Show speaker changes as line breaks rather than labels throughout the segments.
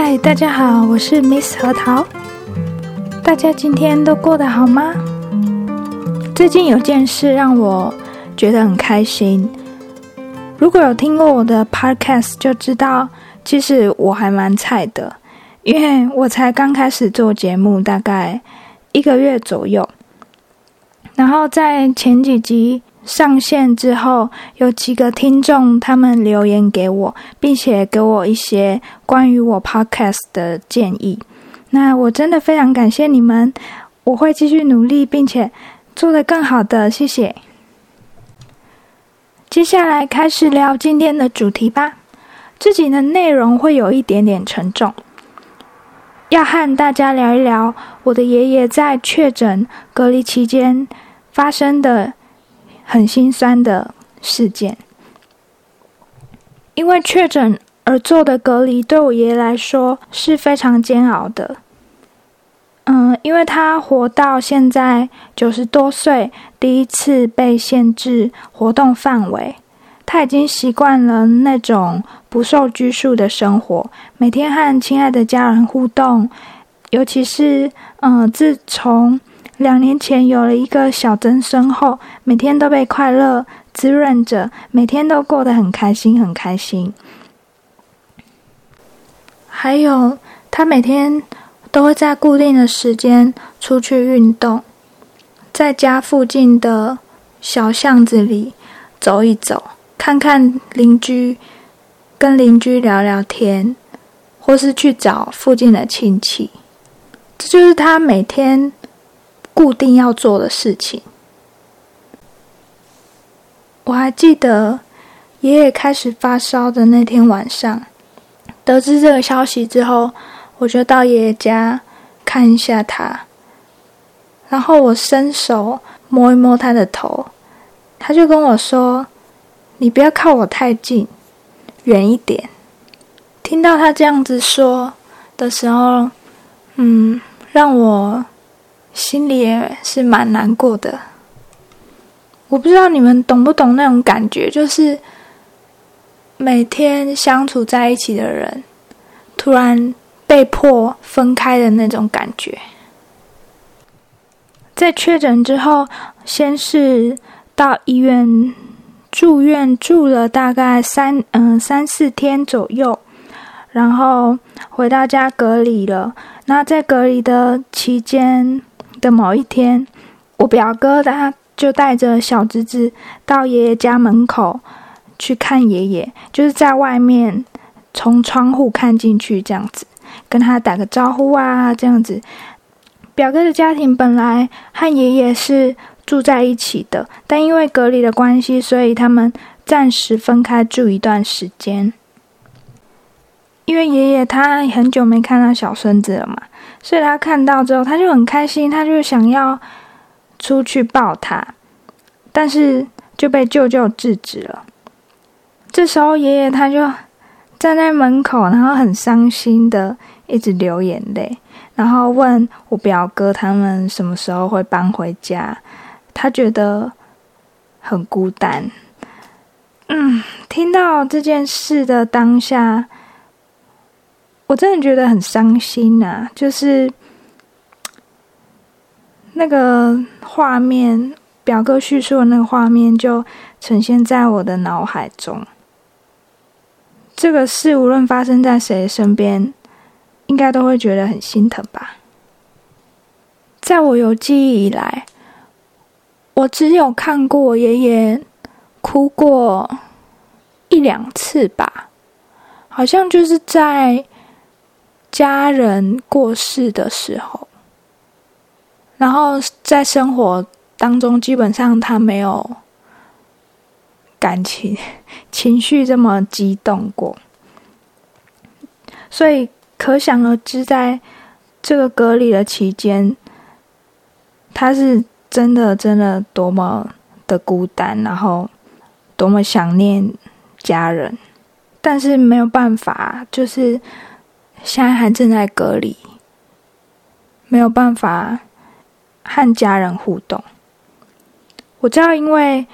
嗨，大家好，我是 Miss 核桃。大家今天都过得好吗？最近有件事让我觉得很开心。如果有听过我的 Podcast，就知道其实我还蛮菜的，因为我才刚开始做节目，大概一个月左右。然后在前几集。上线之后，有几个听众他们留言给我，并且给我一些关于我 podcast 的建议。那我真的非常感谢你们，我会继续努力，并且做得更好的。谢谢。接下来开始聊今天的主题吧。自己的内容会有一点点沉重，要和大家聊一聊我的爷爷在确诊隔离期间发生的。很心酸的事件，因为确诊而做的隔离，对我爷爷来说是非常煎熬的。嗯，因为他活到现在九十多岁，第一次被限制活动范围，他已经习惯了那种不受拘束的生活，每天和亲爱的家人互动，尤其是嗯，自从。两年前有了一个小曾生后，每天都被快乐滋润着，每天都过得很开心，很开心。还有，他每天都会在固定的时间出去运动，在家附近的小巷子里走一走，看看邻居，跟邻居聊聊天，或是去找附近的亲戚。这就是他每天。固定要做的事情。我还记得爷爷开始发烧的那天晚上，得知这个消息之后，我就到爷爷家看一下他，然后我伸手摸一摸他的头，他就跟我说：“你不要靠我太近，远一点。”听到他这样子说的时候，嗯，让我。心里也是蛮难过的。我不知道你们懂不懂那种感觉，就是每天相处在一起的人，突然被迫分开的那种感觉。在确诊之后，先是到医院住院住了大概三嗯三四天左右，然后回到家隔离了。那在隔离的期间。的某一天，我表哥他就带着小侄子到爷爷家门口去看爷爷，就是在外面从窗户看进去这样子，跟他打个招呼啊，这样子。表哥的家庭本来和爷爷是住在一起的，但因为隔离的关系，所以他们暂时分开住一段时间。因为爷爷他很久没看到小孙子了嘛。所以他看到之后，他就很开心，他就想要出去抱他，但是就被舅舅制止了。这时候爷爷他就站在门口，然后很伤心的一直流眼泪，然后问我表哥他们什么时候会搬回家。他觉得很孤单。嗯，听到这件事的当下。我真的觉得很伤心呐，就是那个画面，表哥叙述的那个画面就呈现在我的脑海中。这个事无论发生在谁身边，应该都会觉得很心疼吧。在我有记忆以来，我只有看过爷爷哭过一两次吧，好像就是在。家人过世的时候，然后在生活当中，基本上他没有感情情绪这么激动过，所以可想而知，在这个隔离的期间，他是真的真的多么的孤单，然后多么想念家人，但是没有办法，就是。现在还正在隔离，没有办法和家人互动。我知道，因为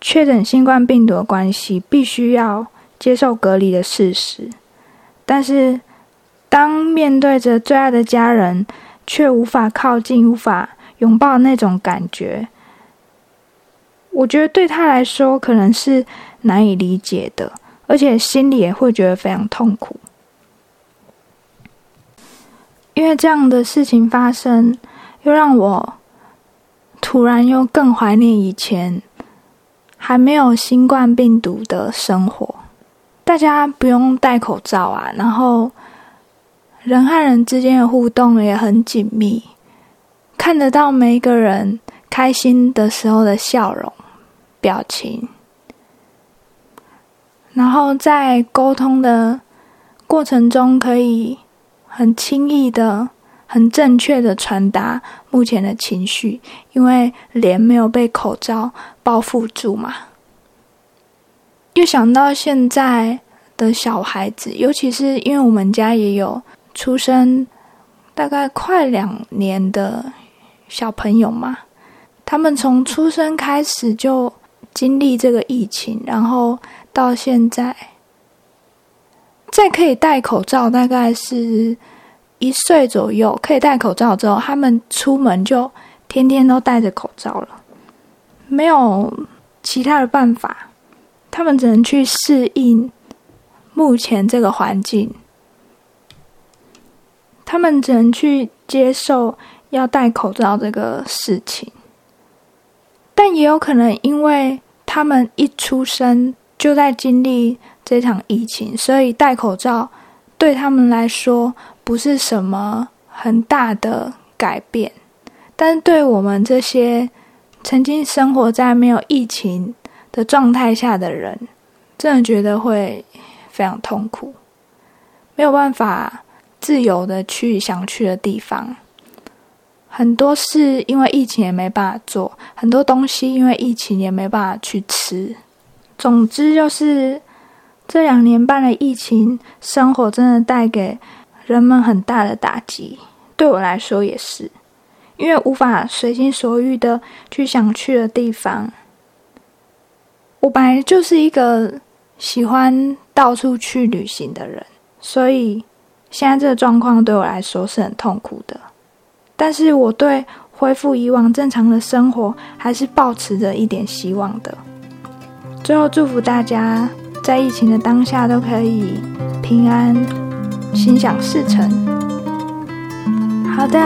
确诊新冠病毒的关系，必须要接受隔离的事实。但是，当面对着最爱的家人，却无法靠近、无法拥抱那种感觉，我觉得对他来说可能是难以理解的，而且心里也会觉得非常痛苦。因为这样的事情发生，又让我突然又更怀念以前还没有新冠病毒的生活。大家不用戴口罩啊，然后。人和人之间的互动也很紧密，看得到每一个人开心的时候的笑容、表情，然后在沟通的过程中，可以很轻易的、很正确的传达目前的情绪，因为脸没有被口罩包覆住嘛。又想到现在的小孩子，尤其是因为我们家也有。出生大概快两年的小朋友嘛，他们从出生开始就经历这个疫情，然后到现在，在可以戴口罩，大概是一岁左右可以戴口罩之后，他们出门就天天都戴着口罩了，没有其他的办法，他们只能去适应目前这个环境。他们只能去接受要戴口罩这个事情，但也有可能因为他们一出生就在经历这场疫情，所以戴口罩对他们来说不是什么很大的改变。但是对我们这些曾经生活在没有疫情的状态下的人，真的觉得会非常痛苦，没有办法。自由的去想去的地方，很多事因为疫情也没办法做，很多东西因为疫情也没办法去吃。总之就是这两年半的疫情，生活真的带给人们很大的打击。对我来说也是，因为无法随心所欲的去想去的地方。我本来就是一个喜欢到处去旅行的人，所以。现在这个状况对我来说是很痛苦的，但是我对恢复以往正常的生活还是抱持着一点希望的。最后祝福大家在疫情的当下都可以平安、心想事成。好的，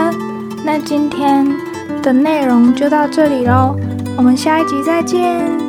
那今天的内容就到这里喽，我们下一集再见。